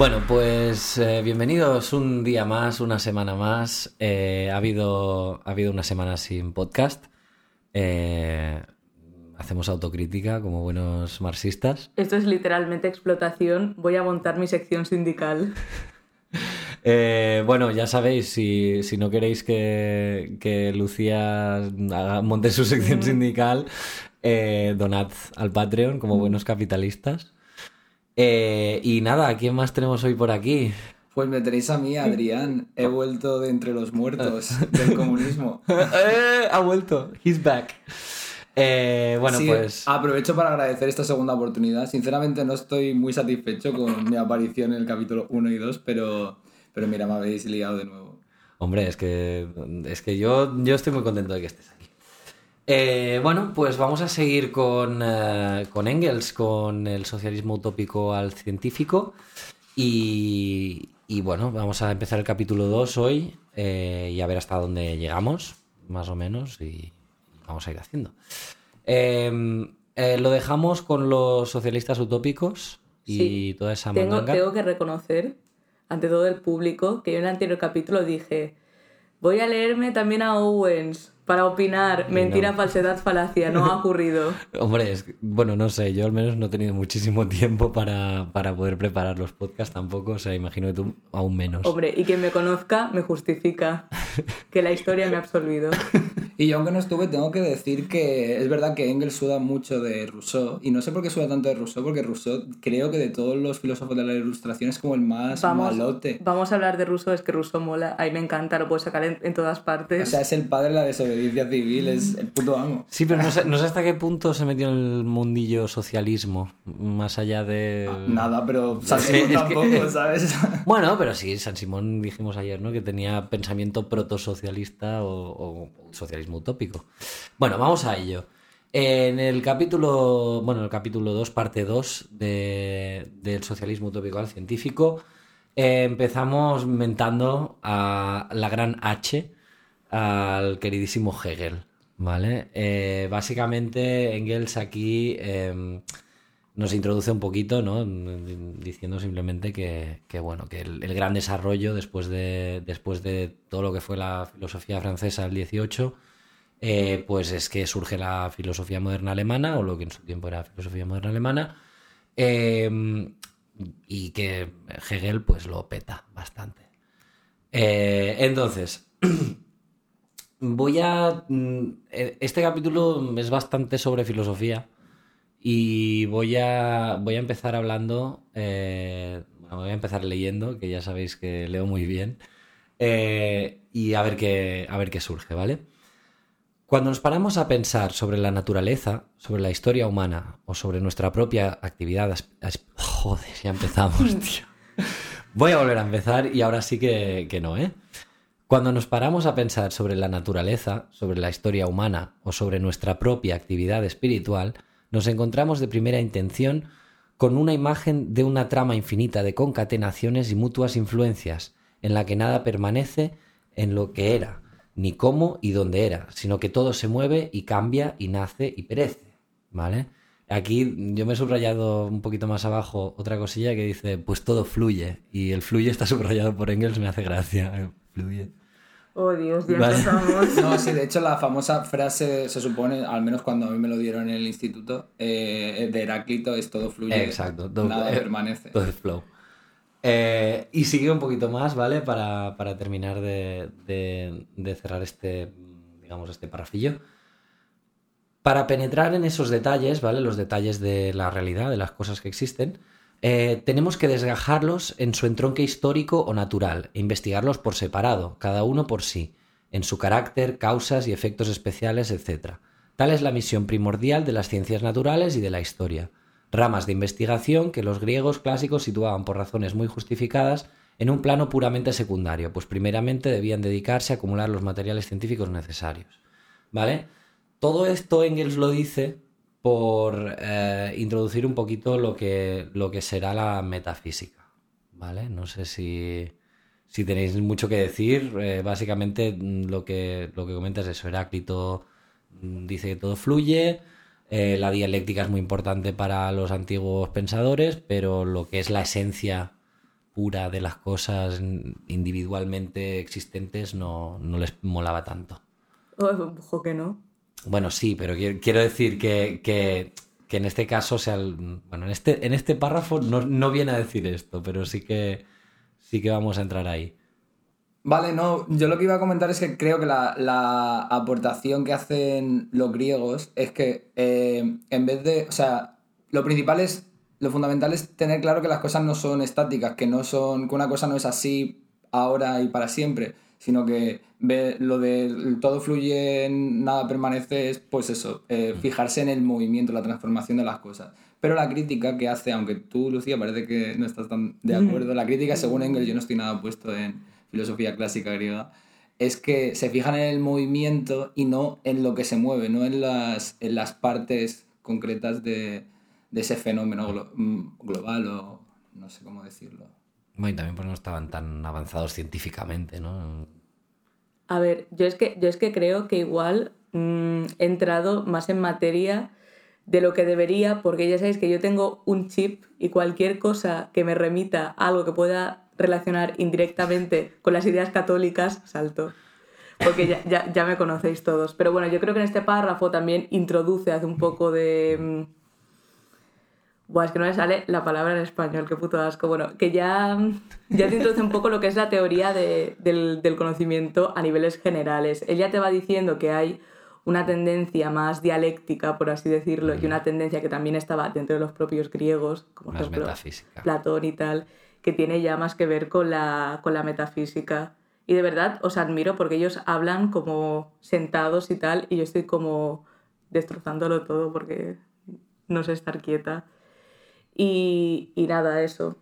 Bueno, pues eh, bienvenidos un día más, una semana más. Eh, ha, habido, ha habido una semana sin podcast. Eh, hacemos autocrítica como buenos marxistas. Esto es literalmente explotación. Voy a montar mi sección sindical. Eh, bueno, ya sabéis, si, si no queréis que, que Lucía haga- monte su sección sindical, eh, donad al Patreon como buenos capitalistas. Eh, y nada, ¿a quién más tenemos hoy por aquí? Pues me tenéis a mí, Adrián. He vuelto de entre los muertos del comunismo. Eh, ha vuelto, he's back. Eh, bueno, Sí, pues... Aprovecho para agradecer esta segunda oportunidad. Sinceramente no estoy muy satisfecho con mi aparición en el capítulo 1 y 2, pero, pero mira, me habéis liado de nuevo. Hombre, es que, es que yo, yo estoy muy contento de que estés aquí. Eh, bueno, pues vamos a seguir con, eh, con Engels, con el socialismo utópico al científico. Y, y bueno, vamos a empezar el capítulo 2 hoy eh, y a ver hasta dónde llegamos, más o menos, y vamos a ir haciendo. Eh, lo dejamos con los socialistas utópicos y Sí. toda esa Tengo, tengo que reconocer, ante todo el público, que yo en el anterior capítulo dije, voy a leerme también a Owens para opinar. Mentira, no. falsedad, falacia. No ha ocurrido. Hombre, es que- bueno, no sé, yo al menos no he tenido muchísimo tiempo para, para poder preparar los podcasts tampoco, o sea, imagino que tú aún menos. Hombre, y quien me conozca me justifica que la historia me ha absolvido. Y yo aunque no estuve, tengo que decir que es verdad que Engels suda mucho de Rousseau. Y no sé por qué suda tanto de Rousseau, porque Rousseau creo que de todos los filósofos de la ilustración es como el más Vamos, malote. vamos a hablar de Rousseau, es que Rousseau mola. A mí me encanta, lo puedo sacar en, en todas partes. O sea, es el padre de la desobediencia civil, es el puto amo. Sí, pero no sé, no sé hasta qué punto se metió en el mundillo socialismo, más allá de... Nada, pero Sí, Sansimón es que- tampoco, ¿sabes? Bueno, pero sí, San Simón dijimos ayer, ¿no? Que tenía pensamiento protosocialista o, o socialismo utópico. Bueno, vamos a ello. En el capítulo, bueno, el capítulo 2, parte 2 de- del socialismo utópico al científico, eh, empezamos mentando a la gran H, al queridísimo Hegel, ¿vale? Eh, básicamente, Engels aquí eh, nos introduce un poquito, ¿no? Diciendo simplemente que, que, bueno, que el, gran desarrollo después de, después de todo lo que fue la filosofía francesa del 18, eh, pues es que surge la filosofía moderna alemana, o lo que en su tiempo era filosofía moderna alemana, eh, y que Hegel pues lo peta bastante. Eh, entonces, voy a... mm, eh, Este capítulo es bastante sobre filosofía y voy a, voy a empezar hablando, eh, bueno, voy a empezar leyendo, que ya sabéis que leo muy bien, eh, y a ver, qué, a ver qué surge, ¿vale? Cuando nos paramos a pensar sobre la naturaleza, sobre la historia humana o sobre nuestra propia actividad... Joder, ya empezamos, tío. Voy a volver a empezar y ahora sí que, que no, ¿eh? Cuando nos paramos a pensar sobre la naturaleza, sobre la historia humana o sobre nuestra propia actividad espiritual, nos encontramos de primera intención con una imagen de una trama infinita de concatenaciones y mutuas influencias, en la que nada permanece en lo que era, ni cómo y dónde era, sino que todo se mueve y cambia y nace y perece, ¿vale? Aquí yo me he subrayado un poquito más abajo otra cosilla que dice, pues todo fluye, y el fluye está subrayado por Engels, me hace gracia, fluye. Oh Dios, ya Vale. empezamos. No, sí, de hecho la famosa frase, se supone, al menos cuando a mí me lo dieron en el instituto, eh, de Heráclito es todo fluye, Exacto, todo- nada eh, permanece. Todo es flow. Eh, y sigue un poquito más, ¿vale? Para, para terminar de, de- de cerrar este, digamos, este parrafillo. Para penetrar en esos detalles, ¿vale? Los detalles de la realidad, de las cosas que existen, eh, tenemos que desgajarlos en su entronque histórico o natural e investigarlos por separado, cada uno por sí, en su carácter, causas y efectos especiales, etc. Tal es la misión primordial de las ciencias naturales y de la historia, ramas de investigación que los griegos clásicos situaban por razones muy justificadas en un plano puramente secundario, pues primeramente debían dedicarse a acumular los materiales científicos necesarios. ¿Vale? Todo esto Engels lo dice por eh, introducir un poquito lo que, lo que será la metafísica. ¿Vale? No sé si, si tenéis mucho que decir. eh, básicamente mm, lo que, lo que comenta es eso. Heráclito mm, dice que todo fluye. eh, la dialéctica es muy importante para los antiguos pensadores, pero lo que es la esencia pura de las cosas individualmente existentes no, no les molaba tanto. Ojo que no. Bueno, sí, pero quiero, decir que, que, que, en este caso, o sea, bueno, en este, en este párrafo no, no, viene a decir esto, pero sí que, sí que vamos a entrar ahí. Vale, no, yo lo que iba a comentar es que creo que la, la aportación que hacen los griegos es que eh, en vez de, o sea, lo principal es, lo fundamental es tener claro que las cosas no son estáticas, que no son, que una cosa no es así ahora y para siempre, sino que lo de todo fluye, nada permanece, es pues eso, eh, fijarse en el movimiento, la transformación de las cosas. Pero la crítica que hace, aunque tú, Lucía, parece que no estás tan de acuerdo, la crítica, según Engels, yo no estoy nada puesto en filosofía clásica griega, es que se fijan en el movimiento y no en lo que se mueve, no en las, en las partes concretas de, de ese fenómeno mm, global o no sé cómo decirlo. Bueno, y también pues no estaban tan avanzados científicamente, ¿no? A ver, yo es que, yo es que creo que igual mm, he entrado más en materia de lo que debería, porque ya sabéis que yo tengo un chip y cualquier cosa que me remita a algo que pueda relacionar indirectamente con las ideas católicas, salto. Porque ya, ya, me conocéis todos. Pero bueno, yo creo que en este párrafo también introduce, hace un poco de mm, Buah, es que no me sale la palabra en español, qué puto asco. Bueno, que ya, ya te introduce un poco lo que es la teoría de, del, del, conocimiento a niveles generales. Él ya te va diciendo que hay una tendencia más dialéctica, por así decirlo, y una tendencia que también estaba dentro de los propios griegos, como más ejemplo metafísica. Platón y tal, que tiene ya más que ver con la, con la metafísica. Y de verdad os admiro porque ellos hablan como sentados y tal, y yo estoy como destrozándolo todo porque no sé estar quieta. Y, y nada, eso.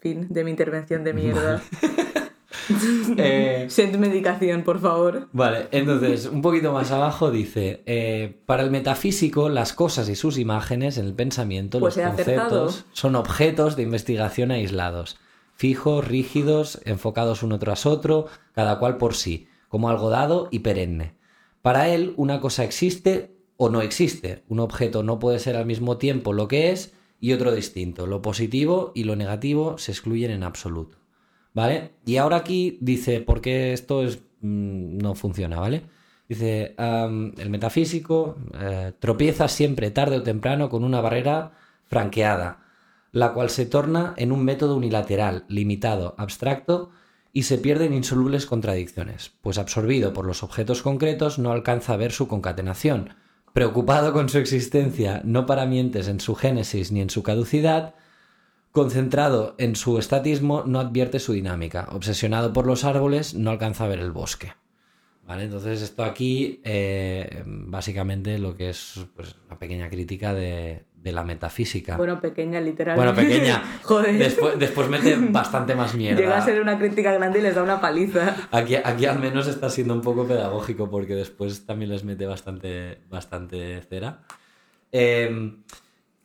Fin de mi intervención de mierda. eh, medicación, por favor. Vale, entonces, un poquito más abajo dice: eh, Para el metafísico, las cosas y sus imágenes en el pensamiento, pues los conceptos, son objetos de investigación aislados, fijos, rígidos, enfocados uno tras otro, cada cual por sí, como algo dado y perenne. Para él, una cosa existe o no existe. Un objeto no puede ser al mismo tiempo lo que es y otro distinto. Lo positivo y lo negativo se excluyen en absoluto. ¿Vale? Y ahora aquí dice por qué esto es, mm, no funciona, ¿vale? Dice, el metafísico eh, tropieza siempre tarde o temprano con una barrera franqueada, la cual se torna en un método unilateral, limitado, abstracto, y se pierden insolubles contradicciones, pues absorbido por los objetos concretos no alcanza a ver su concatenación, Preocupado con su existencia, no para mientes en su génesis ni en su caducidad, concentrado en su estatismo, no advierte su dinámica. Obsesionado por los árboles, no alcanza a ver el bosque. ¿Vale? Entonces, esto aquí, eh, básicamente, lo que es pues, una pequeña crítica de, de la metafísica. Bueno, pequeña, literal. Bueno, pequeña. Joder. Después, después, mete bastante más mierda. Llega a ser una crítica grande y les da una paliza. Aquí, aquí al menos está siendo un poco pedagógico porque después también les mete bastante, bastante cera. Em,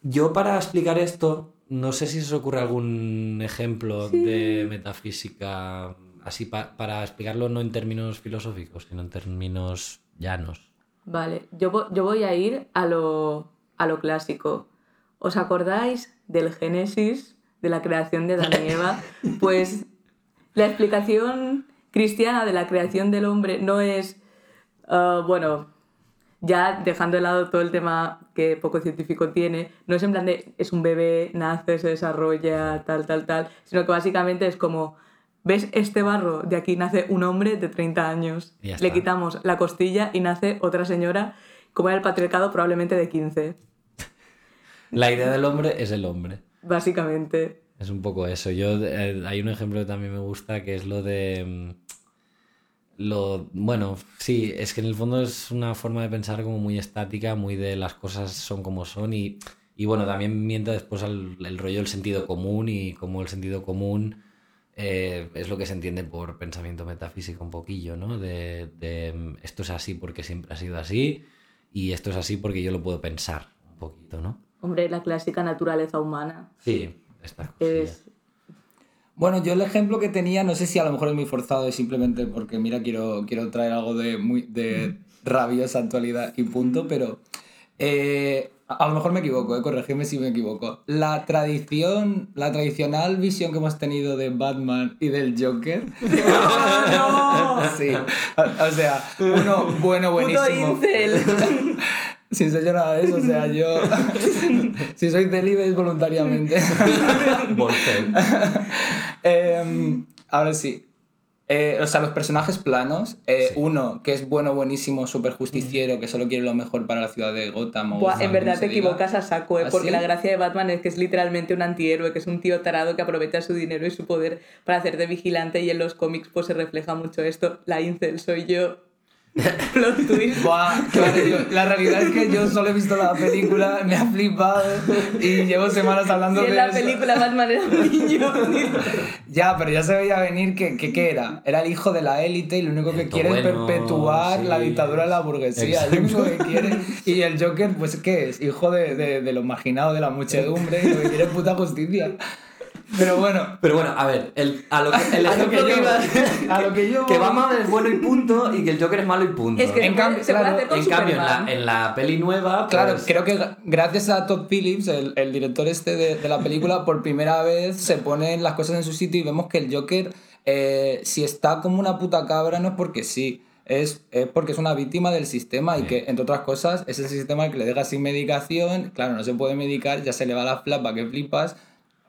yo para explicar esto, no sé si se os ocurre algún ejemplo de metafísica, así para explicarlo no en términos filosóficos, sino en términos llanos. Vale, yo, yo voy a ir a lo, a lo clásico. ¿Os acordáis del Génesis, de la creación de Adán y Eva? Pues la explicación cristiana de la creación del hombre no es, ah, bueno, ya dejando de lado todo el tema que poco científico tiene, no es en plan de es un bebé, nace, se desarrolla, tal, tal, tal, sino que básicamente es como, ¿ves este barro? De aquí nace un hombre de 30 años, le quitamos la costilla y nace otra señora, como era el patriarcado, probablemente de 15. La idea del hombre es el hombre. Básicamente. Es un poco eso. Yo eh, hay un ejemplo que también me gusta que es lo de mm, lo bueno, sí, es que en el fondo es una forma de pensar como muy estática, muy de las cosas son como son y, y bueno, también mientras después el rollo del sentido común y como el sentido común eh, es lo que se entiende por pensamiento metafísico un poquillo, ¿no? De, de, mm, esto es así porque siempre ha sido así y esto es así porque yo lo puedo pensar un poquito, ¿no? Hombre, la clásica naturaleza humana. Sí, está. Bueno, yo el ejemplo que tenía, no sé si a lo mejor es muy forzado, es simplemente porque, mira, quiero, quiero traer algo de, muy, de rabiosa actualidad y punto, pero eh, a lo mejor me equivoco, eh, corregidme si me equivoco. La tradición, la tradicional visión que hemos tenido de Batman y del Joker. Sí. O, o sea, uno bueno, Puto buenísimo. incel. Sin ser yo nada de eso, o sea, yo. si soy delibe es voluntariamente. Em, ahora sí. Eh, o sea, los personajes planos. eh, Uno que es bueno, buenísimo, súper justiciero, que solo quiere lo mejor para la ciudad de Gotham. o Buah, Gotham, en verdad te se diga. equivocas a saco, ¿eh? ¿Ah, porque sí? la gracia de Batman es que es literalmente un antihéroe, que es un tío tarado que aprovecha su dinero y su poder para hacer de vigilante y en los cómics pues se refleja mucho esto. La incel soy yo. Plot twist. Buah, claro, yo- la realidad es que yo solo he visto la película, me ha flipado y llevo semanas hablando Si de en la eso. película Batman era un niño. Ya, pero ya se veía venir que, que ¿qué era? Era el hijo de la élite y lo único que Esto quiere bueno, es perpetuar sí. la dictadura de la burguesía. Es lo único que quiere. Y el Joker, pues, ¿qué es? Hijo de, de, de los marginados de la muchedumbre y lo que quiere es puta justicia. Pero bueno, Pero bueno, a ver, el, a lo que, el A lo que ejemplo que yo- iba- a lo que yo que voy. Batman es bueno y punto y que el Joker es malo y punto. Es que En cambio, puede, se puede claro, hacer con en cambio, en Superman. la, en la peli nueva, Claro, pues, creo que gra- gracias a Todd Phillips, el, el director este de, de la película, por primera vez se ponen las cosas en su sitio y vemos que el Joker, eh, si está como una puta cabra, no es porque sí. Es, es porque es una víctima del sistema y que, entre otras cosas, es el sistema el que le deja sin medicación. Claro, no se puede medicar, ya se le va la flapa que flipas,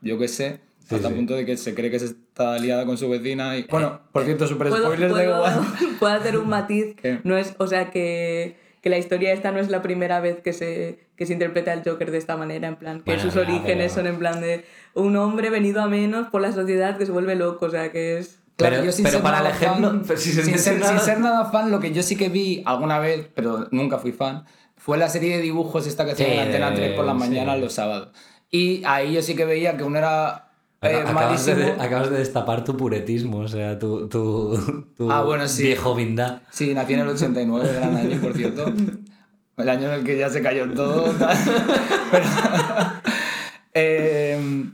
yo qué sé, Sí, hasta sí. el punto de que se cree que se está liada con su vecina. Y, bueno, por cierto, super ¿Puedo, spoilers da puedo- igual. puedo hacer un matiz. ¿Qué? No es, o sea, que, que la historia esta no es la primera vez que se, que se interpreta el Joker de esta manera, en plan, que Bueno, sus orígenes pero- son en plan de un hombre venido a menos por la sociedad que se vuelve loco, o sea, que es... Claro, Pero- yo sin pero ser para el ejemplo, fan- pero si se sin, ser, sin nada- ser nada fan, lo que yo sí que vi alguna vez, pero nunca fui fan, fue la serie de dibujos esta que hacían Sí, en Antena de- 3 por las sí. mañanas los sábados. Y ahí yo sí que veía que uno era eh, acabas, de, malísimo. acabas de destapar tu puretismo, o sea, tu, tu, tu Ah, bueno, sí. viejo vindad. Sí, nací en el 89, gran año, por cierto. El año en el que ya se cayó todo. tal. Pero, eh,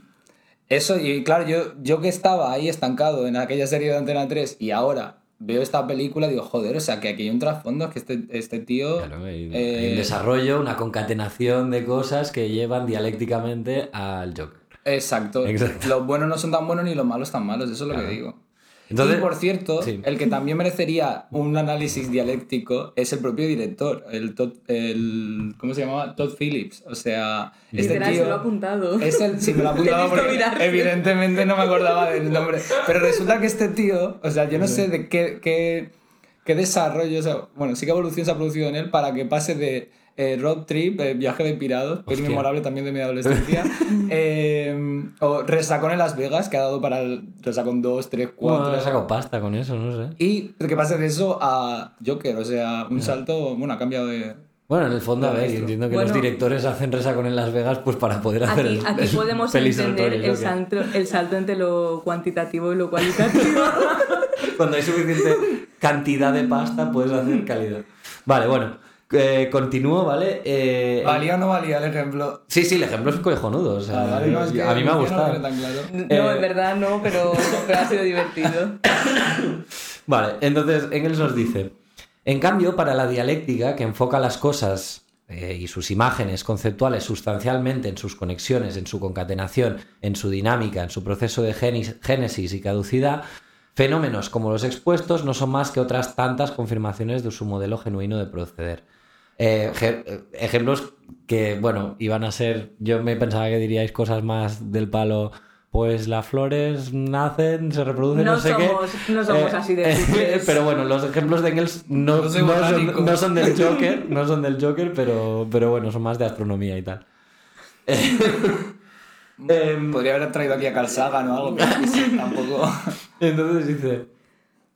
eso, y claro, yo, yo que estaba ahí estancado en aquella serie de Antena 3 y ahora veo esta película, digo, joder, o sea, que aquí hay un trasfondo, es que este, este tío... Claro, hay, eh, hay un desarrollo, una concatenación de cosas que llevan dialécticamente al Joker. Exacto. Exacto. Los buenos no son tan buenos ni los malos tan malos, eso es lo que digo. Entonces- y por cierto, sí. el que también merecería un análisis dialéctico es el propio director, el, Todd- el ¿cómo se llamaba? Todd Phillips. O sea, este Literal, tío se lo ha apuntado. es el, sí, me lo ha apuntado porque mirarse. evidentemente no me acordaba del nombre. Pero resulta que este tío, o sea, yo no sé de qué, qué, qué desarrollo, o sea, bueno, sí que evolución se ha producido en él para que pase de eh, road trip, eh, viaje de pirados, que es memorable también de mi adolescencia, eh, o resacón en Las Vegas, que ha dado para el resacón 2, 3, 4. Bueno, sacado pasta con eso, no sé. Y que pase de eso a Joker, o sea, un salto, bueno, ha cambiado de... Bueno, en el fondo, a ver, Maestro. entiendo que Bueno. los directores hacen resacón en Las Vegas pues para poder hacer Aquí, el, aquí el podemos entender el salto, el salto entre lo cuantitativo y lo cualitativo. Cuando hay suficiente cantidad de pasta, puedes hacer calidad. Vale, bueno, eh, continúo, ¿vale? Eh, ¿Valía o no valía el ejemplo? Sí, sí, el ejemplo es cojonudo. O sea, Ah, vale, no, es que a mí me ha yo no gustado. tan claro. No, Eh, en verdad no, pero, pero ha sido divertido. Vale, entonces Engels nos dice, en cambio, para la dialéctica que enfoca las cosas eh, y sus imágenes conceptuales sustancialmente en sus conexiones, en su concatenación, en su dinámica, en su proceso de génesis y caducidad, fenómenos como los expuestos no son más que otras tantas confirmaciones de su modelo genuino de proceder. Eh, eh, ejemplos que, bueno, iban a ser, yo me pensaba que diríais cosas más del palo, pues las flores nacen, se reproducen, no, No sé somos- qué. no somos así de simples. pero bueno, los ejemplos de Engels no, No son, no son del Joker, no son del Joker, pero, pero bueno, son más de astronomía y tal. Em, Podría haber traído aquí a Carl Sagan o algo, pero sí, tampoco... Entonces dice,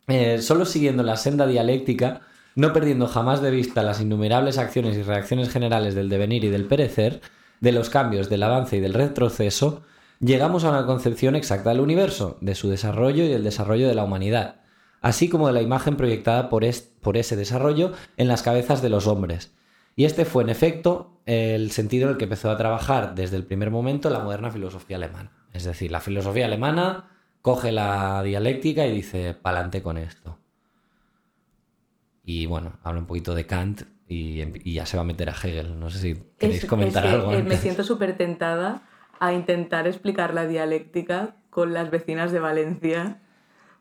eh, solo siguiendo la senda dialéctica, no perdiendo jamás de vista las innumerables acciones y reacciones generales del devenir y del perecer, de los cambios, del avance y del retroceso, llegamos a una concepción exacta del universo, de su desarrollo y del desarrollo de la humanidad, así como de la imagen proyectada por, por ese desarrollo en las cabezas de los hombres. Y este fue, en efecto, el sentido en el que empezó a trabajar desde el primer momento la moderna filosofía alemana. Es decir, la filosofía alemana coge la dialéctica y dice, pa'lante con esto. Y bueno, habla un poquito de Kant y, y ya se va a meter a Hegel. No sé si queréis comentar es algo. eh, me antes. siento súper tentada a intentar explicar la dialéctica con las vecinas de Valencia.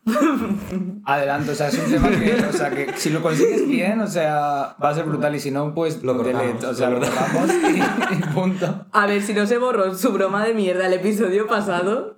Adelante, o sea, es un tema que, o sea, que si lo consigues bien, o sea, va a ser brutal y si no, pues Lo cortamos, delete, o sea, lo lo borramos y, y punto. A ver, si no se borró su broma de mierda el episodio pasado,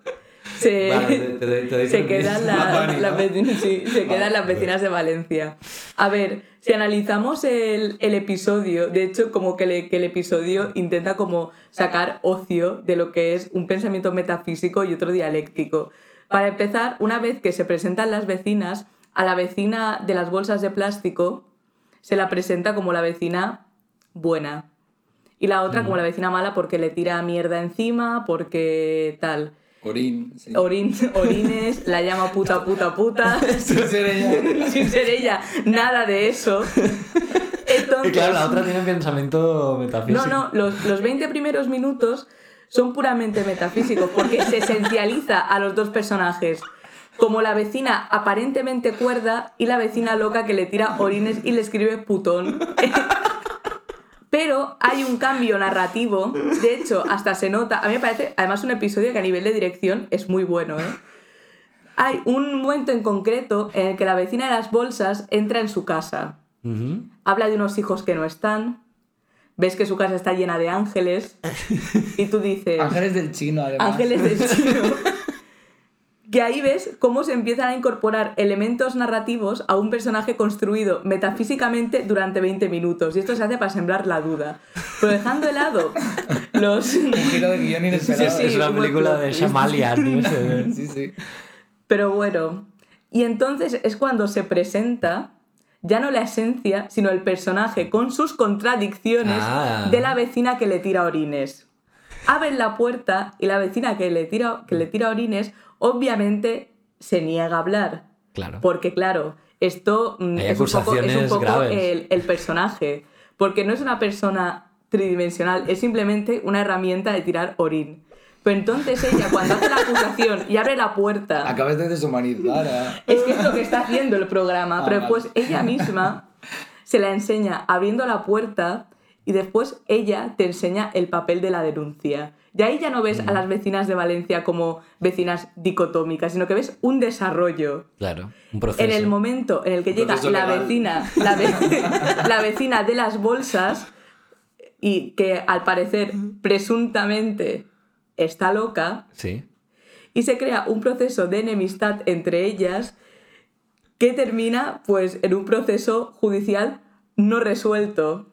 se, te- te te quedan la- las vecinas, sí, se Vale, quedan las vecinas de Valencia. A ver, si analizamos el, el episodio, de hecho, como que, le- que el episodio intenta como sacar ocio de lo que es un pensamiento metafísico y otro dialéctico. Para empezar, una vez que se presentan las vecinas, a la vecina de las bolsas de plástico se la presenta como la vecina buena. Y la otra como la vecina mala porque le tira mierda encima, porque tal. Corín, sí. Orin, orines, la llama puta, puta, puta. Sin ser ella. Sin ser ella, nada de eso. Entonces, Y claro, la otra tiene pensamiento metafísico. no, no, los, los 20 primeros minutos son puramente metafísicos porque se esencializa a los dos personajes. Como la vecina aparentemente cuerda y la vecina loca que le tira orines y le escribe putón. Pero hay un cambio narrativo. De hecho, hasta se nota. A mí me parece, además, un episodio que a nivel de dirección es muy bueno, ¿eh? Hay un momento en concreto en el que la vecina de las bolsas entra en su casa. Ujú. Habla de unos hijos que no están. Ves que su casa está llena de ángeles. Y tú dices. Ángeles del chino, además. Ángeles del chino. Que ahí ves cómo se empiezan a incorporar elementos narrativos a un personaje construido metafísicamente durante 20 minutos. Y esto se hace para sembrar la duda. Pero dejando de lado los. Un giro de guion inesperado. Sí, sí, es una película de sé. Sí, sí. Pero bueno. Y entonces es cuando se presenta ya no la esencia, sino el personaje con sus contradicciones Ah. de la vecina que le tira orines. Abren la puerta y la vecina que le tira, que le tira orines obviamente se niega a hablar. Claro. Porque claro, esto mm, Hay es un poco, es un poco graves. el, el personaje. Porque no es una persona tridimensional, es simplemente una herramienta de tirar orín. Pero entonces ella, cuando hace la acusación y abre la puerta, Acabas de deshumanizar a... es que es lo que está haciendo el programa, Ah, pero vale. después ella misma se la enseña abriendo la puerta y después ella te enseña el papel de la denuncia. Y ahí ya no ves Mm. a las vecinas de Valencia como vecinas dicotómicas, sino que ves un desarrollo. Claro, un proceso. En el momento en el que Un llega la legal. vecina, la, ve- la vecina de las bolsas y que al parecer presuntamente está loca, Sí. y se crea un proceso de enemistad entre ellas que termina pues en un proceso judicial no resuelto.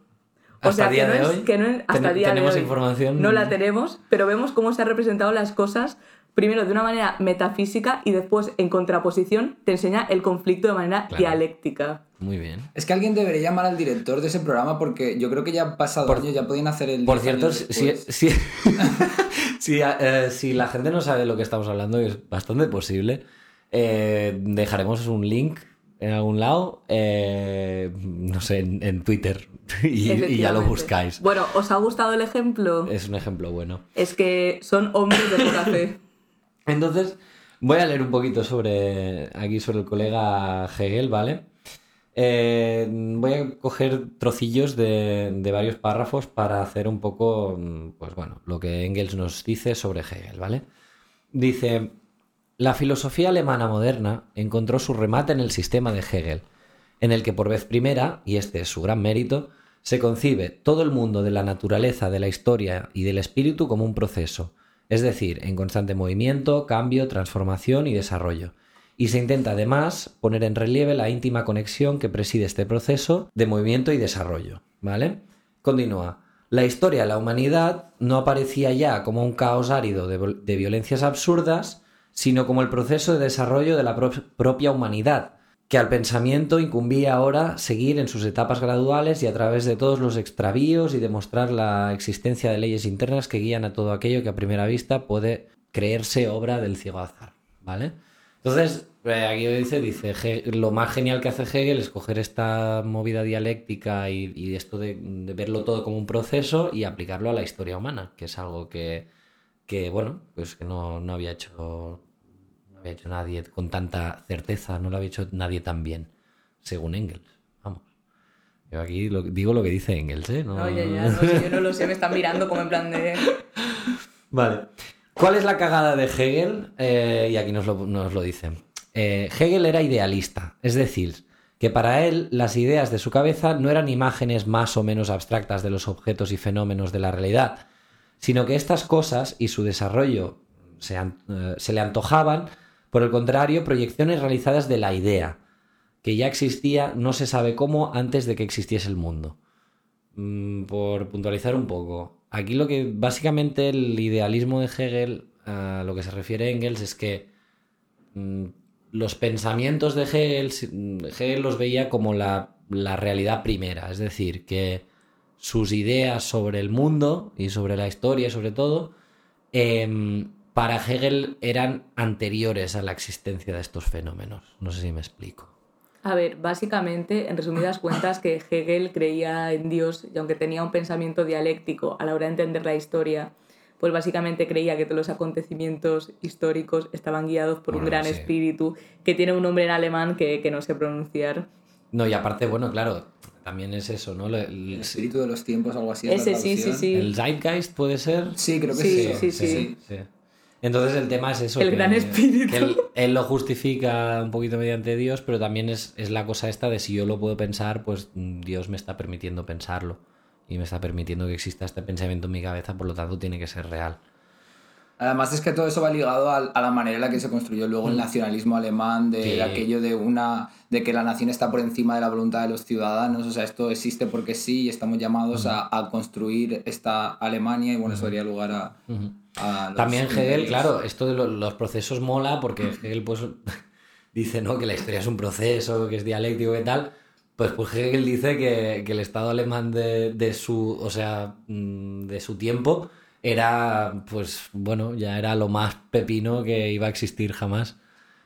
O Hasta sea, día que no de es hoy que no hasta ten- día de tenemos hoy. información. No la tenemos, pero vemos cómo se han representado las cosas primero de una manera metafísica y después en contraposición te enseña el conflicto de manera Claro. dialéctica. Muy bien. Es que alguien debería llamar al director de ese programa porque yo creo que ya ha pasado Por- años, ya podían hacer el... Por 10 cierto, si, si, si, eh, si la gente no sabe de lo que estamos hablando, y es bastante posible, eh, dejaremos un link en algún lado, eh, no sé, en, en Twitter, y, y ya lo buscáis. Bueno, ¿os ha gustado el ejemplo? Es un ejemplo bueno. Es que son hombres de poca fe. Entonces, voy a leer un poquito sobre aquí sobre el colega Hegel, ¿vale? Eh, voy a coger trocillos de, de varios párrafos para hacer un poco, mm, pues bueno, lo que Engels nos dice sobre Hegel, ¿vale? Dice, la filosofía alemana moderna encontró su remate en el sistema de Hegel, en el que por vez primera, y este es su gran mérito, se concibe todo el mundo de la naturaleza, de la historia y del espíritu como un proceso, es decir, en constante movimiento, cambio, transformación y desarrollo. Y se intenta además poner en relieve la íntima conexión que preside este proceso de movimiento y desarrollo, ¿vale? Continúa. La historia la humanidad no aparecía ya como un caos árido de violencias absurdas, sino como el proceso de desarrollo de la pro- propia humanidad, que al pensamiento incumbía ahora seguir en sus etapas graduales y a través de todos los extravíos y demostrar la existencia de leyes internas que guían a todo aquello que a primera vista puede creerse obra del ciego azar, ¿vale? Entonces, eh, aquí dice, dice, lo más genial que hace Hegel es coger esta movida dialéctica y, esto de, de verlo todo como un proceso y aplicarlo a la historia humana, que es algo que, que bueno, pues que no, no había hecho había hecho nadie con tanta certeza, no lo había hecho nadie tan bien, según Engels. Vamos. Yo aquí lo- digo lo que dice Engels, ¿eh? No- No, ya, ya, no sé, yo no lo sé, me están mirando como en plan de... Vale. ¿Cuál es la cagada de Hegel? Eh, y aquí nos lo, nos lo dice. Eh, Hegel era idealista, es decir, que para él las ideas de su cabeza no eran imágenes más o menos abstractas de los objetos y fenómenos de la realidad, sino que estas cosas y su desarrollo se, an- eh, se le antojaban, por el contrario, proyecciones realizadas de la idea, que ya existía no se sabe cómo antes de que existiese el mundo. Mm, por puntualizar un poco, aquí lo que básicamente el idealismo de Hegel, a lo que se refiere Engels, es que mm, los pensamientos de Hegel, mm, Hegel los veía como la, la realidad primera, es decir, que sus ideas sobre el mundo y sobre la historia sobre todo, em, para Hegel eran anteriores a la existencia de estos fenómenos. No sé si me explico. A ver, básicamente, en resumidas cuentas, que Hegel creía en Dios y aunque tenía un pensamiento dialéctico a la hora de entender la historia, pues básicamente creía que todos los acontecimientos históricos estaban guiados por un gran sí. espíritu que tiene un nombre en alemán que, que no sé pronunciar. No, y aparte, bueno, claro, también es eso, ¿no? Le- El espíritu de los tiempos, algo así. Ese sí, sí, sí. ¿El Zeitgeist puede ser? Sí, creo que Sí, sí. sí, sí. sí. Entonces el tema es eso. El que- gran espíritu. que él, él lo justifica un poquito mediante Dios, pero también es, es la cosa esta de si yo lo puedo pensar, pues mm, Dios me está permitiendo pensarlo. Y me está permitiendo que exista este pensamiento en mi cabeza, por lo tanto tiene que ser real. Además es que todo eso va ligado a, la manera en la que se construyó luego Mm. el nacionalismo alemán, de, Sí. de aquello de una de que la nación está por encima de la voluntad de los ciudadanos, o sea, esto existe porque sí y estamos llamados a, a construir esta Alemania y bueno, eso daría lugar a, a los También Hegel, claro, esto de lo- los procesos mola porque Hegel pues dice, ¿no? Que la historia es un proceso, que es dialéctico y tal. Pues, pues Hegel dice que, que el Estado alemán de, de su, o sea, mm, de su tiempo era, pues, bueno, ya era lo más pepino que iba a existir jamás.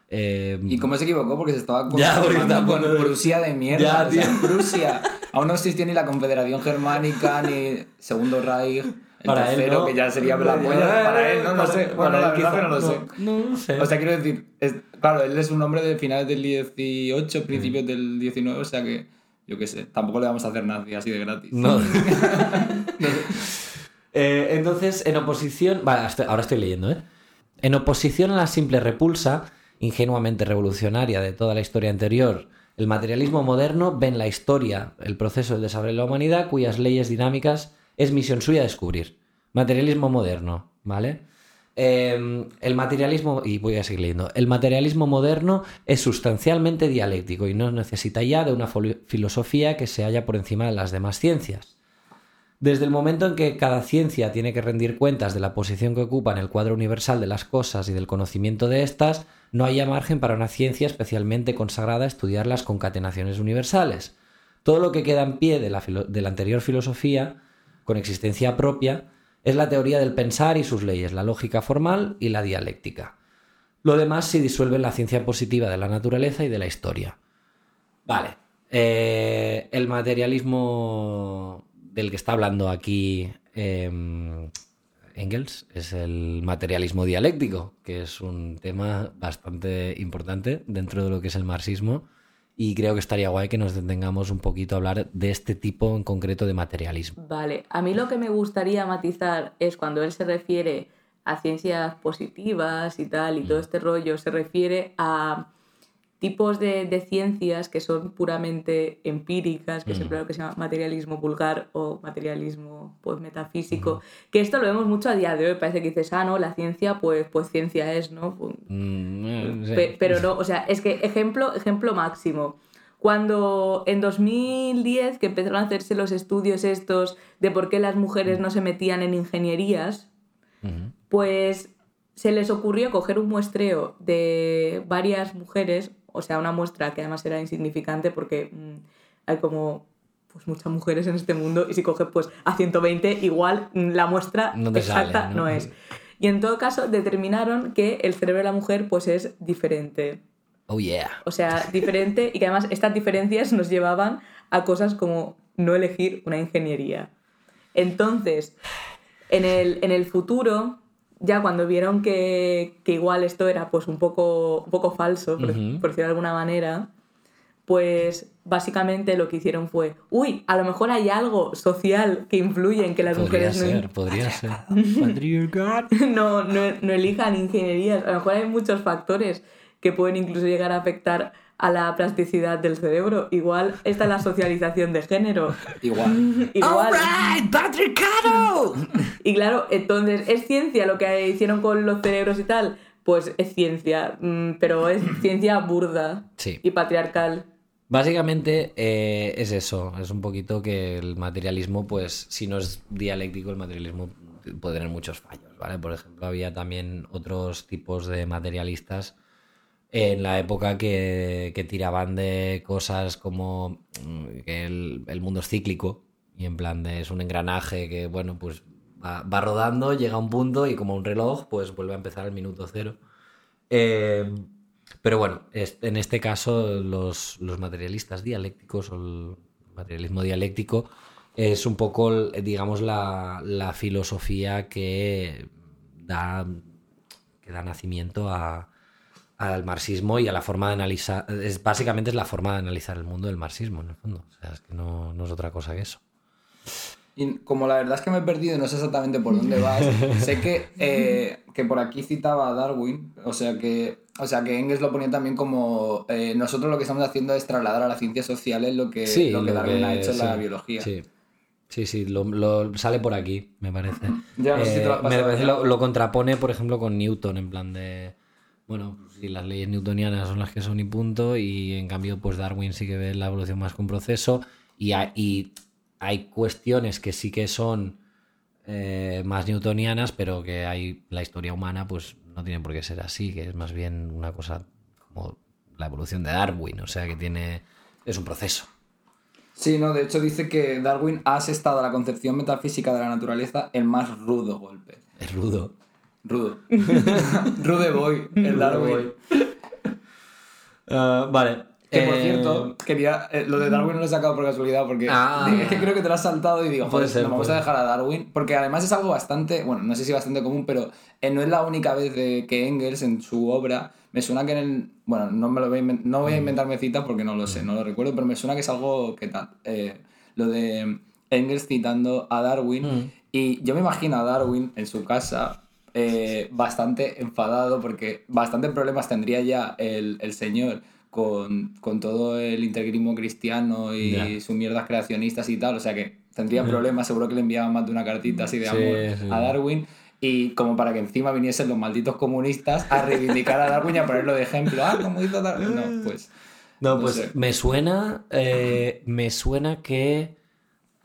Eh, ¿Y cómo se equivocó? Porque se estaba Ya, porque está con poniendo- Prusia de mierda. Ya, o sea, tío. Prusia. Aún no existía ni la Confederación Germánica, ni Segundo Reich. El Para él, tercero, ¿no? que ya sería la polla. Para él, no, no sé. Bueno, Para la él verdad que no sé. No, no sé. O sea, quiero decir, es- claro, él es un hombre de finales del 18, principios del 19, o sea que, yo qué sé, tampoco le vamos a hacer nazi así de gratis. No. Eh, entonces, en oposición. Ahora estoy leyendo, ¿eh? En oposición a la simple repulsa, ingenuamente revolucionaria de toda la historia anterior, el materialismo moderno ve en la historia el proceso del desarrollo de la humanidad, cuyas leyes dinámicas es misión suya descubrir. Materialismo moderno, ¿vale? Eh, el materialismo, y voy a seguir leyendo, el materialismo moderno es sustancialmente dialéctico y no necesita ya de una filosofía que se halla por encima de las demás ciencias. Desde el momento en que cada ciencia tiene que rendir cuentas de la posición que ocupa en el cuadro universal de las cosas y del conocimiento de éstas, no haya margen para una ciencia especialmente consagrada a estudiar las concatenaciones universales. Todo lo que queda en pie de la, filo- de la anterior filosofía, con existencia propia, es la teoría del pensar y sus leyes, la lógica formal y la dialéctica. Lo demás se disuelve en la ciencia positiva de la naturaleza y de la historia. Vale. eh, el materialismo del que está hablando aquí eh, Engels es el materialismo dialéctico, que es un tema bastante importante dentro de lo que es el marxismo. Y creo que estaría guay que nos detengamos un poquito a hablar de este tipo en concreto de materialismo. Vale, a mí lo que me gustaría matizar es cuando él se refiere a ciencias positivas y tal, y todo este rollo, se refiere a tipos de, de ciencias que son puramente empíricas, que Mm. lo que se llama materialismo vulgar o materialismo pues, metafísico, que esto lo vemos mucho a día de hoy, parece que dices, ah, no, la ciencia, pues, pues ciencia es, ¿no? Pues, Mm, eh, sí. Pe- pero no, o sea, es que ejemplo, ejemplo máximo. Cuando en 2010 que empezaron a hacerse los estudios estos de por qué las mujeres no se metían en ingenierías, pues se les ocurrió coger un muestreo de varias mujeres, o sea, una muestra que además era insignificante porque mm, hay como pues muchas mujeres en este mundo y si coges pues a 120 igual mm, la muestra No exacta sale, ¿no? ¿no? es. Y en todo caso determinaron que el cerebro de la mujer pues es diferente. Oh yeah. O sea, diferente y que además estas diferencias nos llevaban a cosas como no elegir una ingeniería. Entonces, en el, en el futuro, ya cuando vieron que, que igual esto era pues un poco, un poco falso, por, Ujú. por decirlo de alguna manera, pues básicamente lo que hicieron fue, uy, a lo mejor hay algo social que influye en que las Podría mujeres ser, podría ser. Patriarcat. no, no, no elijan ingenierías. A lo mejor hay muchos factores que pueden incluso llegar a afectar a la plasticidad del cerebro. Igual esta es la socialización de género. Igual. Igual. Alright, patriarcado. Y claro, entonces, ¿es ciencia lo que hicieron con los cerebros y tal? Pues es ciencia, mm, pero es ciencia burda Sí. y patriarcal. Básicamente eh, es eso, es un poquito que el materialismo, pues si no es dialéctico, el materialismo puede tener muchos fallos, ¿vale? Por ejemplo, había también otros tipos de materialistas en la época que, tiraban de cosas como mm, que el, el mundo es cíclico y en plan de es un engranaje que, bueno, pues va, rodando, llega a un punto y como un reloj, pues vuelve a empezar al minuto cero. Eh, pero bueno, es- en este caso los, los materialistas dialécticos o el materialismo dialéctico es un poco, el- digamos, la, la filosofía que da, que da nacimiento a- al marxismo y a la forma de analizar, es, básicamente es la forma de analizar el mundo del marxismo, en el fondo. O sea, es que no, no es otra cosa que eso. Y como la verdad es que me he perdido y no sé exactamente por dónde vas, sé que, eh, que por aquí citaba a Darwin, o sea que, o sea que Engels lo ponía también como eh, nosotros lo que estamos haciendo es trasladar a las ciencias sociales lo que, Sí, lo que lo Darwin ha hecho en la biología. Sí, sí, sí, lo, lo- sale por aquí, me parece. Ya, sé si te lo has Eh, me lo, lo contrapone, por ejemplo, con Newton, en plan de. Bueno, si las leyes newtonianas son las que son y punto, y en cambio, pues Darwin sí que ve la evolución más que un proceso, y hay, y hay cuestiones que sí que son eh, más newtonianas, pero que hay la historia humana, pues no tiene por qué ser así, que es más bien una cosa como la evolución de Darwin, o sea que tiene. es un proceso. Sí, no, de hecho dice que Darwin ha asestado a la concepción metafísica de la naturaleza el más rudo golpe. Es rudo. Rudo. Rude boy, el Darwin. Ah, vale. Que por Eh, cierto, quería. eh, lo de Darwin no lo he sacado por casualidad porque Ah. es que creo que te lo has saltado y digo, Puede joder, ser, nos vamos a dejar a Darwin. Porque además es algo bastante. Bueno, no sé si bastante común, pero eh, no es la única vez de que Engels en su obra. Me suena que en el. Bueno, no, me lo voy, a no voy a inventarme citas porque no lo sé, no lo recuerdo, pero me suena que es algo que tal. eh, lo de Engels citando a Darwin. Mm. Y yo me imagino a Darwin en su casa eh, bastante enfadado porque bastantes problemas tendría ya el, el señor con, con todo el integrismo cristiano y sus mierdas creacionistas y tal. O sea que tendría problemas, seguro que le enviaban más de una cartita así de amor sí. a Darwin. Y como para que encima viniesen los malditos comunistas a reivindicar a Darwin y a ponerlo de ejemplo. Ah, como hizo Darwin. No, pues. No, No pues sé. me suena. eh, me suena que.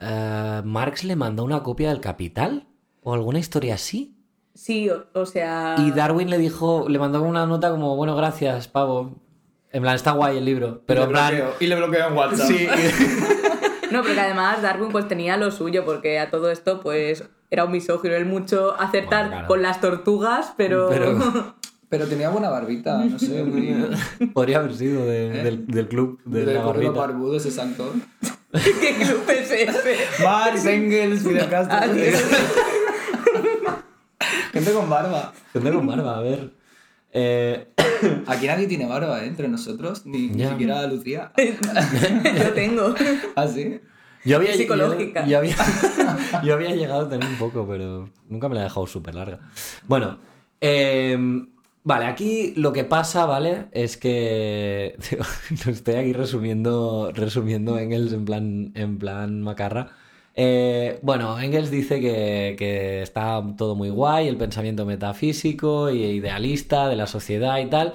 eh, Marx le mandó una copia del Capital. O alguna historia así. Sí, o, o sea... Y Darwin le dijo. Le mandó una nota como, bueno, gracias, pavo. En plan, está guay el libro. Pero y en le plan. bloqueo, y le bloqueo en WhatsApp. Sí. No, pero que además Darwin pues tenía lo suyo, porque a todo esto pues era un misógino, él mucho acertar Bueno, claro. con las tortugas, pero... Pero- Pero tenía buena barbita, no sé, muy. Podría haber sido de- del, del club de, de la barbita. barbudos, exacto. ¿Qué club es ese? Marx, Engels, Fidel Castro. Gente con barba. Gente con barba, a ver. Eh, Aquí nadie tiene barba, ¿eh? Entre nosotros, ni, ni siquiera Lucía. Yo tengo. ¿Ah, sí? Yo había, Psicológica. Yo, yo había, yo había llegado a tener un poco, pero nunca me la he dejado súper larga. Bueno, eh, vale, aquí lo que pasa, ¿vale? Es que lo estoy aquí resumiendo, resumiendo Engels en plan, en plan macarra. Eh, bueno, Engels dice que, que está todo muy guay, el pensamiento metafísico e idealista de la sociedad y tal.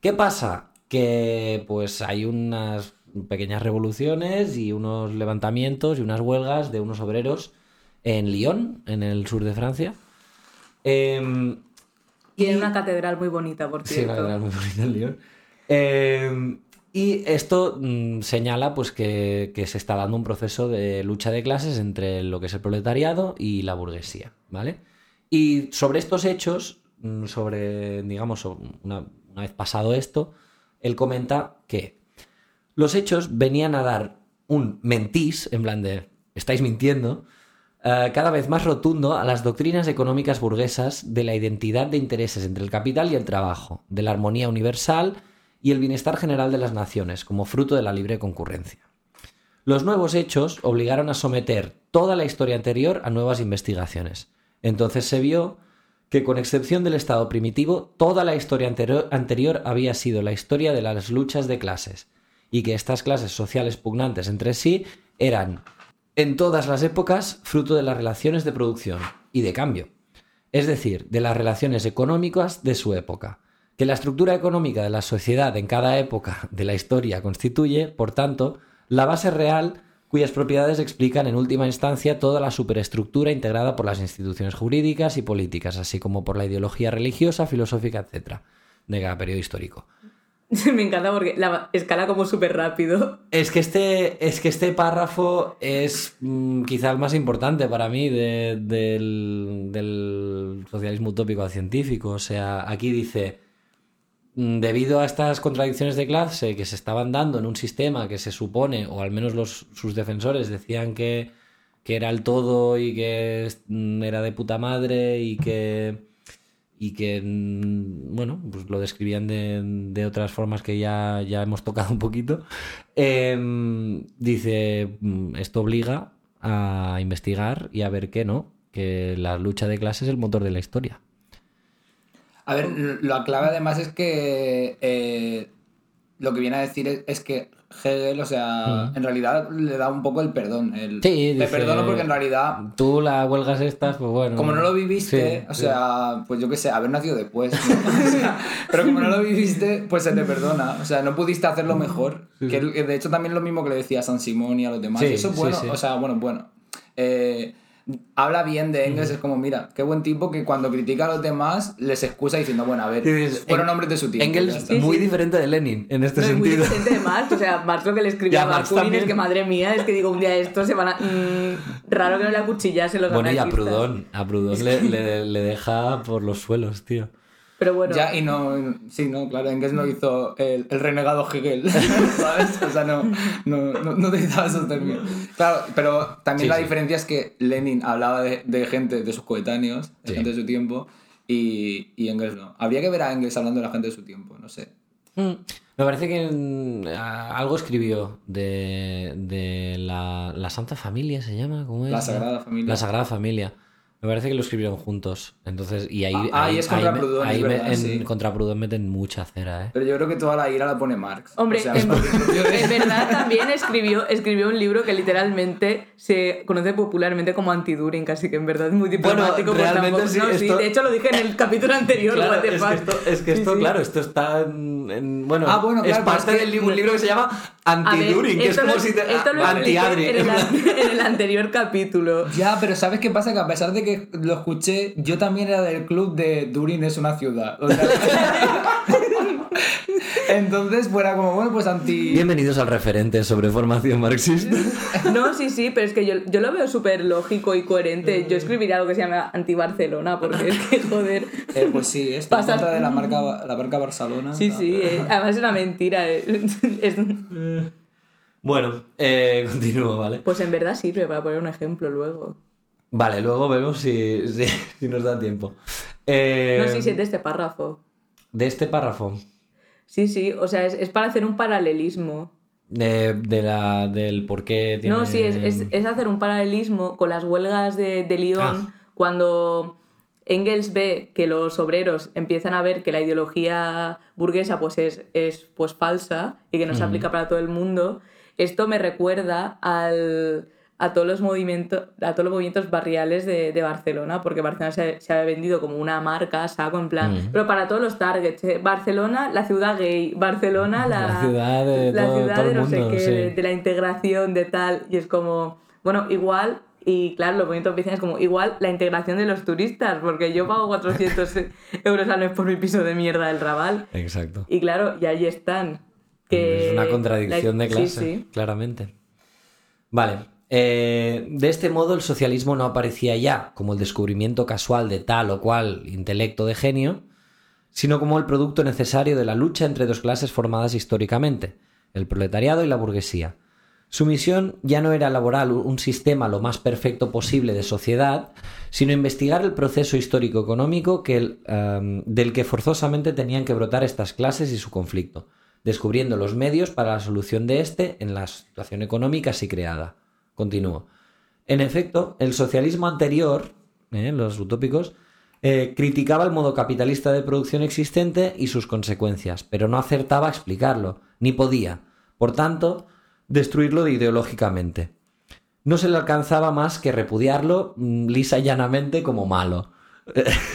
¿Qué pasa? Que pues hay unas pequeñas revoluciones y unos levantamientos y unas huelgas de unos obreros en Lyon, en el sur de Francia. Em, Tiene una catedral muy bonita, por Sí, cierto. la verdad, muy bonito el Lyon. Eh, y esto mm, señala pues, que, se está dando un proceso de lucha de clases entre lo que es el proletariado y la burguesía, ¿vale? Y sobre estos hechos, mm, sobre, digamos, una vez pasado esto, él comenta que los hechos venían a dar un mentís, en plan de, estáis mintiendo, eh, cada vez más rotundo a las doctrinas económicas burguesas de la identidad de intereses entre el capital y el trabajo, de la armonía universal y el bienestar general de las naciones, como fruto de la libre concurrencia. Los nuevos hechos obligaron a someter toda la historia anterior a nuevas investigaciones. Entonces se vio que con excepción del Estado primitivo, toda la historia anterior, había sido la historia de las luchas de clases, y que estas clases sociales pugnantes entre sí eran, en todas las épocas, fruto de las relaciones de producción y de cambio, es decir, de las relaciones económicas de su época, que la estructura económica de la sociedad en cada época de la historia constituye, por tanto, la base real cuyas propiedades explican en última instancia toda la superestructura integrada por las instituciones jurídicas y políticas, así como por la ideología religiosa, filosófica, etc., de cada periodo histórico. Me encanta porque la escala como súper rápido. Es que este, es que este párrafo es mm, quizá el más importante para mí de- del, del socialismo utópico al científico. O sea, aquí dice, debido a estas contradicciones de clase que se estaban dando en un sistema que se supone, o al menos los, sus defensores decían que, que era el todo y que mm, era de puta madre y que y que, mm, bueno, pues lo describían de, de otras formas que ya, ya hemos tocado un poquito. Em, dice, mm, esto obliga a investigar y a ver que no, que la lucha de clases es el motor de la historia. A ver, la clave además es que eh, lo que viene a decir es, es que Hegel, o sea, en realidad le da un poco el perdón. El, Sí, Te dice- perdono porque en realidad, Tú las huelgas estas, pues bueno. como no lo viviste, Sí, o sea, pues yo qué sé, haber nacido después. ¿no? O sea, pero como no lo viviste, pues se te perdona. O sea, no pudiste hacerlo mejor. Que, de hecho también lo mismo que le decía a San Simón y a los demás. Sí, Eso es bueno, o sea, bueno, bueno. Eh, habla bien de Engels, es como, mira, qué buen tipo que cuando critica a los demás les excusa diciendo, bueno, a ver, Sí, dices, fueron En- hombres de su tiempo. Engels, está. muy diferente de Lenin en este No, es muy sentido. diferente de Marx. O sea, Marx lo que le escribía Ya, a Marx Bakunin es que madre mía, es que digo un día esto se van a. mm, raro que no le acuchillase los Bueno, y a. Proudhon, a Proudhon le, le- le deja por los suelos, tío. Pero bueno. Ya, y no, sí, no, claro, Engels no hizo el, el renegado Hegel, ¿sabes? O sea, no, no, no, no utilizaba esos términos. Claro, pero también Sí, la sí. diferencia es que Lenin hablaba de, de gente, de sus coetáneos, de Sí. gente de su tiempo, y, y Engels no. Habría que ver a Engels hablando de la gente de su tiempo, no sé. Mm. Me parece que a- algo escribió de, de la, la Santa Familia, ¿se llama? ¿Cómo es? La Sagrada Familia. La Sagrada Familia. Me parece que lo escribieron juntos. Entonces, y ahí, Ah, ahí, ahí es contra Proudhon, ahí es me- verdad, en sí. contra Proudhon meten mucha cera, ¿eh? Pero yo creo que toda la ira la pone Marx. Hombre, O sea, en, verdad también escribió, escribió un libro que literalmente se conoce popularmente como anti-During, así que en verdad es muy diplomático. pues realmente tampoco- sí, no, sí, esto- de hecho lo dije en el capítulo anterior. Claro, what the es, que esto, es que esto, sí. claro, esto está en, en- bueno, Ah, bueno, es claro, parte es que- del libro, un libro que se llama A ver, Anti-During, que es como lo- si te... Anti-Adri. en en el anterior capítulo. Ya, pero ¿sabes qué pasa? Que a pesar de que lo escuché, yo también era del club de Durin es una ciudad. O sea, Entonces fuera como, bueno, pues anti... Bienvenidos al referente sobre formación marxista. No, sí, sí, pero es que yo, yo lo veo súper lógico y coherente. Yo escribiría algo que se llama anti-Barcelona, porque es que, joder. Eh, pues sí, esto en Pasa- contra de la marca, la marca Barcelona. Sí, sí, eh, además es una mentira. eh. Es- Bueno, eh, continúo, ¿vale? pues en verdad sirve para poner un ejemplo luego. Vale, luego vemos si, si, si nos da tiempo. Eh, No, sí, sí, es de este párrafo. De este párrafo, Sí, sí, o sea, es, es para hacer un paralelismo. de, de la, del por qué tiene... No, sí, es, es, es hacer un paralelismo con las huelgas de, de Lyon Ah. cuando Engels ve que los obreros empiezan a ver que la ideología burguesa pues es, es pues falsa y que no se aplica para todo el mundo. Esto me recuerda al, a, todos los movimientos, a todos los movimientos barriales de, de Barcelona, porque Barcelona se, se había vendido como una marca, saco, en plan, pero para todos los targets. eh, Barcelona, la ciudad gay, Barcelona, la, La ciudad de la todo- ciudad todo de el no sé mundo, qué, sí. de, de la integración, de tal, y es como, bueno, igual, y claro, los movimientos empiezan es como, igual la integración de los turistas, porque yo pago 400 euros al mes por mi piso de mierda del Raval, Exacto. y claro, y ahí están. Que es una contradicción la- de clase, Sí, sí. claramente. Vale. Eh, de este modo, el socialismo no aparecía ya como el descubrimiento casual de tal o cual intelecto de genio, sino como el producto necesario de la lucha entre dos clases formadas históricamente, el proletariado y la burguesía. Su misión ya no era elaborar un sistema lo más perfecto posible de sociedad, sino investigar el proceso histórico-económico em, del que forzosamente tenían que brotar estas clases y su conflicto, descubriendo los medios para la solución de este en la situación económica así creada. Continúo. En efecto, el socialismo anterior, ¿eh? los utópicos, eh, criticaba el modo capitalista de producción existente y sus consecuencias, pero no acertaba a explicarlo, ni podía, por tanto, destruirlo ideológicamente. No se le alcanzaba más que repudiarlo mm, lisa y llanamente como malo.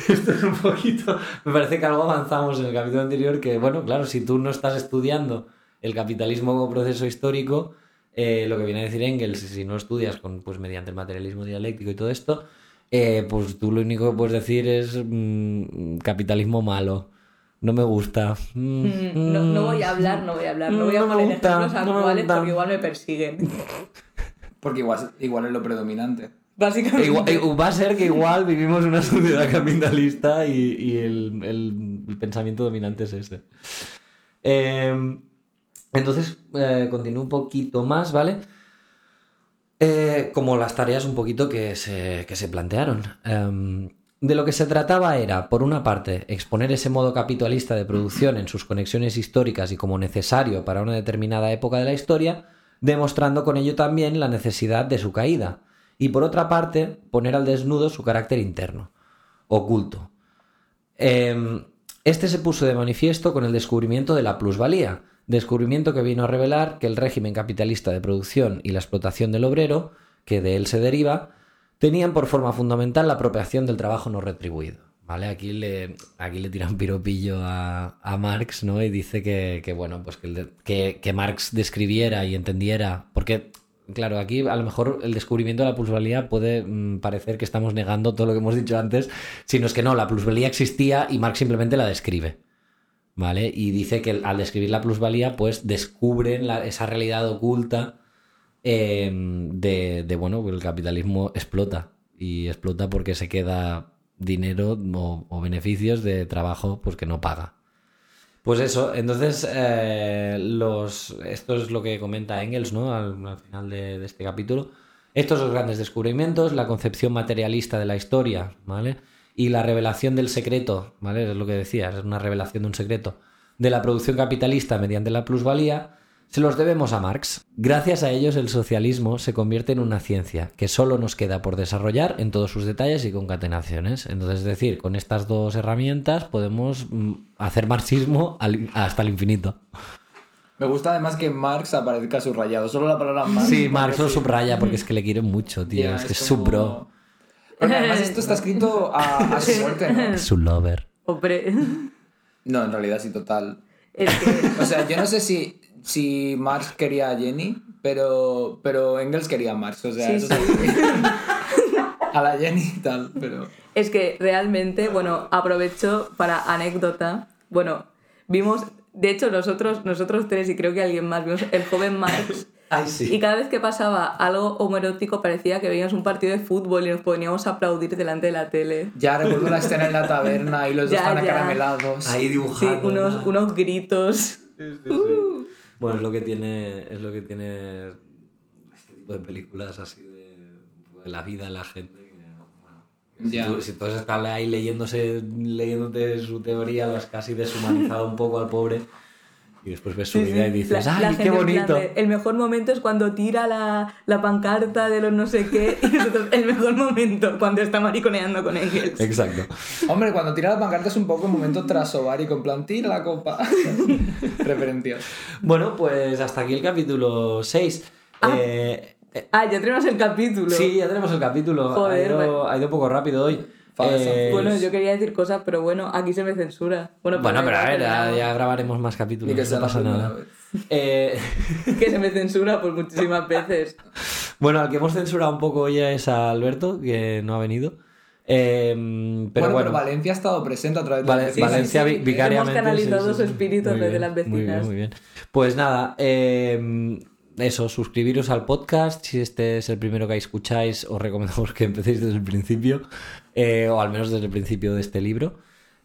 Esto es un poquito. Me parece que algo avanzamos en el capítulo anterior. Que, bueno, claro, si tú no estás estudiando el capitalismo como proceso histórico, eh, lo que viene a decir Engels, si no estudias con, pues, mediante el materialismo dialéctico y todo esto, eh, pues tú lo único que puedes decir es mm, capitalismo malo. No me gusta. Mm, Mm, No, no voy a hablar, no voy a hablar, no voy a No me poner gusta, ejemplos no actuales gusta. porque igual me persiguen. Porque igual, igual es lo predominante. Básicamente. Igual- eh, va a ser que igual vivimos una sociedad capitalista y, y el, el- pensamiento dominante es este. Eh, entonces, eh, continúo un poquito más, ¿vale? Eh, como las tareas un poquito que se, que se plantearon. Em, de lo que se trataba era, por una parte, exponer ese modo capitalista de producción en sus conexiones históricas y como necesario para una determinada época de la historia, demostrando con ello también la necesidad de su caída. Y por otra parte, poner al desnudo su carácter interno, oculto. Em, este se puso de manifiesto con el descubrimiento de la plusvalía, descubrimiento que vino a revelar que el régimen capitalista de producción y la explotación del obrero, que de él se deriva, tenían por forma fundamental la apropiación del trabajo no retribuido. ¿Vale? Aquí le, aquí le tiran piropillo a, a Marx, ¿no? Y dice que, que, bueno, pues que, que, que Marx describiera y entendiera. Porque, claro, aquí a lo mejor el descubrimiento de la plusvalía puede mm, parecer que estamos negando todo lo que hemos dicho antes, sino es que no, la plusvalía existía y Marx simplemente la describe. ¿Vale? Y dice que al describir la plusvalía, pues descubren la- esa realidad oculta eh, de, de, bueno, el capitalismo explota. Y explota porque se queda dinero o, beneficios de trabajo pues, que no paga. Pues eso, entonces eh, los, esto es lo que comenta Engels ¿no? al, al final de, de este capítulo. Estos los grandes descubrimientos, la concepción materialista de la historia, ¿vale? Y la revelación del secreto, ¿vale? Es lo que decías, es una revelación de un secreto, de la producción capitalista mediante la plusvalía, se los debemos a Marx. Gracias a ellos el socialismo se convierte en una ciencia que solo nos queda por desarrollar en todos sus detalles y concatenaciones. Entonces, es decir, con estas dos herramientas podemos mm, hacer marxismo al- hasta el infinito. Me gusta además que Marx aparezca subrayado. Solo la palabra Marx. Sí, Marx lo subraya porque es que le quiere mucho, tío. Es que es como- su bro, Porque además esto está escrito a, a su muerte, ¿no? su lover. Hombre, No, en realidad sí, total. es que O sea, yo no sé si, si Marx quería a Jenny, pero, pero Engels quería a Marx. O sea, Sí, eso sí. sí. A la Jenny y tal, pero. Es que realmente, bueno, aprovecho para anécdota. Bueno, vimos, de hecho, nosotros, nosotros tres y creo que alguien más, vimos el joven Marx. Ay, Y sí. cada vez que pasaba algo homoerótico parecía que veíamos un partido de fútbol y nos poníamos a aplaudir delante de la tele. Ya recuerdo la escena en la taberna y los dos Ya, están ya. acaramelados. Ahí Sí, dibujando. unos, ¿no? unos gritos. Bueno, es lo que tiene, es lo que tiene este tipo de películas así de, de la vida de la gente. si, tú- si todos están ahí leyéndose, leyéndote su teoría, lo has casi deshumanizado un poco al pobre y después ves su Sí, vida sí. y dices, La- ¡ay, la qué bonito! de, el mejor momento es cuando tira la, la pancarta de los no sé qué y nosotros, el mejor momento cuando está mariconeando con Engels. Exacto. Hombre, cuando tira la pancarta es un poco un momento trasovárico, en plan, tira la copa. Referencias. Bueno, pues hasta aquí el capítulo 6. Eh, eh, Ah, ya tenemos el capítulo. sí, ya tenemos el capítulo. Joder, ha, ido, ha ido un poco rápido hoy. Eh, Bueno, yo quería decir cosas, pero bueno, aquí se me censura. Bueno, Bueno, pero a ver, ya, grabaremos más capítulos. Ni que no sea la pasa primera nada. vez. Eh, Que se me censura pues muchísimas veces. bueno, al que hemos censurado un poco ya es a Alberto, que no ha venido. Eh, pero bueno, bueno, pero Valencia ha estado presente a través de las vecinas. Valencia vi- sí. vicariamente. Hemos canalizado sí, sí, su sí. espíritu Muy desde bien, las Muy bien, vecinas. muy bien. Pues nada, eh, eso, suscribiros al podcast. Si este es el primero que escucháis, os recomendamos que empecéis desde el principio, eh, o al menos desde el principio de este libro.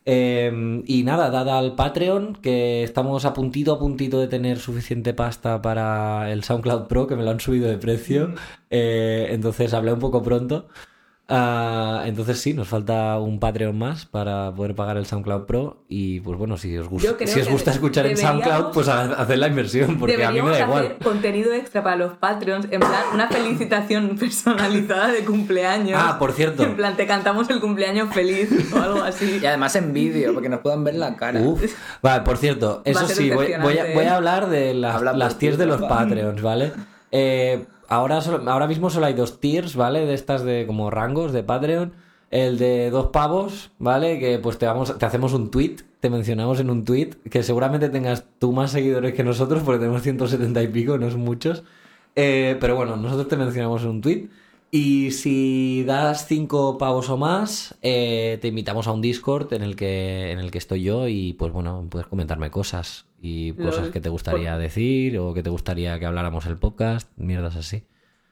Eh, y nada, dada al Patreon, que estamos a puntito a puntito de tener suficiente pasta para el SoundCloud Pro, que me lo han subido de precio. Eh, entonces hablé un poco pronto. Ah, entonces sí, nos falta un Patreon más para poder pagar el SoundCloud Pro y pues bueno, si os gusta, si os gusta escuchar en SoundCloud, pues ha- haced la inversión, porque a mí me da igual. hacer contenido extra para los Patreons, en plan, una felicitación personalizada de cumpleaños. Ah, por cierto. En plan, te cantamos el cumpleaños feliz o algo así. Y además en vídeo, porque nos puedan ver la cara. Uf. Vale, por cierto, eso sí, voy, voy a, voy a ¿eh? hablar de las, Habla las tiers de los. Patreons, ¿vale? Eh, ahora, ahora mismo solo hay dos tiers, ¿vale? De estas de como rangos de Patreon. El de dos pavos, ¿vale? Que pues te hacemos un tweet, te mencionamos en un tweet, que seguramente tengas tú más seguidores que nosotros, porque tenemos 170 y pico, no son muchos. Eh, pero bueno, nosotros te mencionamos en un tweet. Y si das cinco pavos o más, eh, te invitamos a un Discord en el que en el que estoy yo y pues bueno, puedes comentarme cosas y cosas que te gustaría decir o que te gustaría que habláramos el podcast, mierdas así.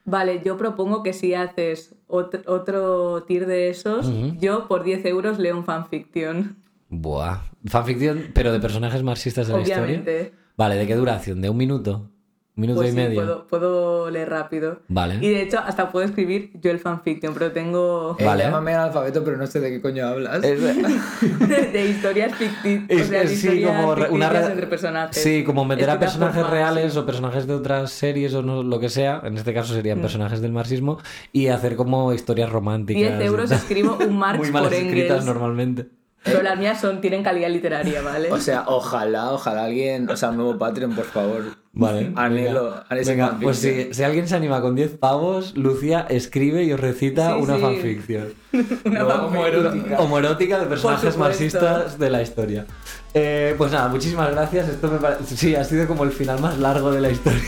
Vale, yo propongo que si haces otro, otro tier de esos, yo por 10 euros leo un fanfiction. Buah, fanficción, pero de personajes marxistas de la historia. Obviamente. Vale, ¿de qué duración? ¿De un minuto? ¿Un minuto Pues y sí, medio? puedo, puedo leer rápido. Vale. Y de hecho, hasta puedo escribir yo el fanfiction, pero tengo Eh, Vale. Llámame alfabeto, pero no sé de qué coño hablas. Es- de historias ficticias. Es- o sea, de sí, historias como re- una ficticias re- entre personajes. Sí, como meter a personajes reales sí. o personajes de otras series o no, lo que sea, en este caso serían Mm. personajes del marxismo, y hacer como historias románticas. 10 euros escribo un Marx Muy mal por escritas normalmente. Pero las mías son, tienen calidad literaria, ¿vale? O sea, ojalá, ojalá alguien, o sea, un nuevo Patreon, por favor. Vale. Anhelo, venga. pues si, si alguien se anima con 10 pavos, Lucía escribe y os recita Sí, una sí. fanficción. Una No, homoerótica. Homoerótica de personajes marxistas de la historia. Eh, pues nada, muchísimas gracias. Esto me parece. Sí, ha sido como el final más largo de la historia.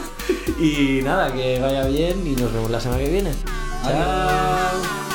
y nada, que vaya bien y nos vemos la semana que viene. Adiós. Chao.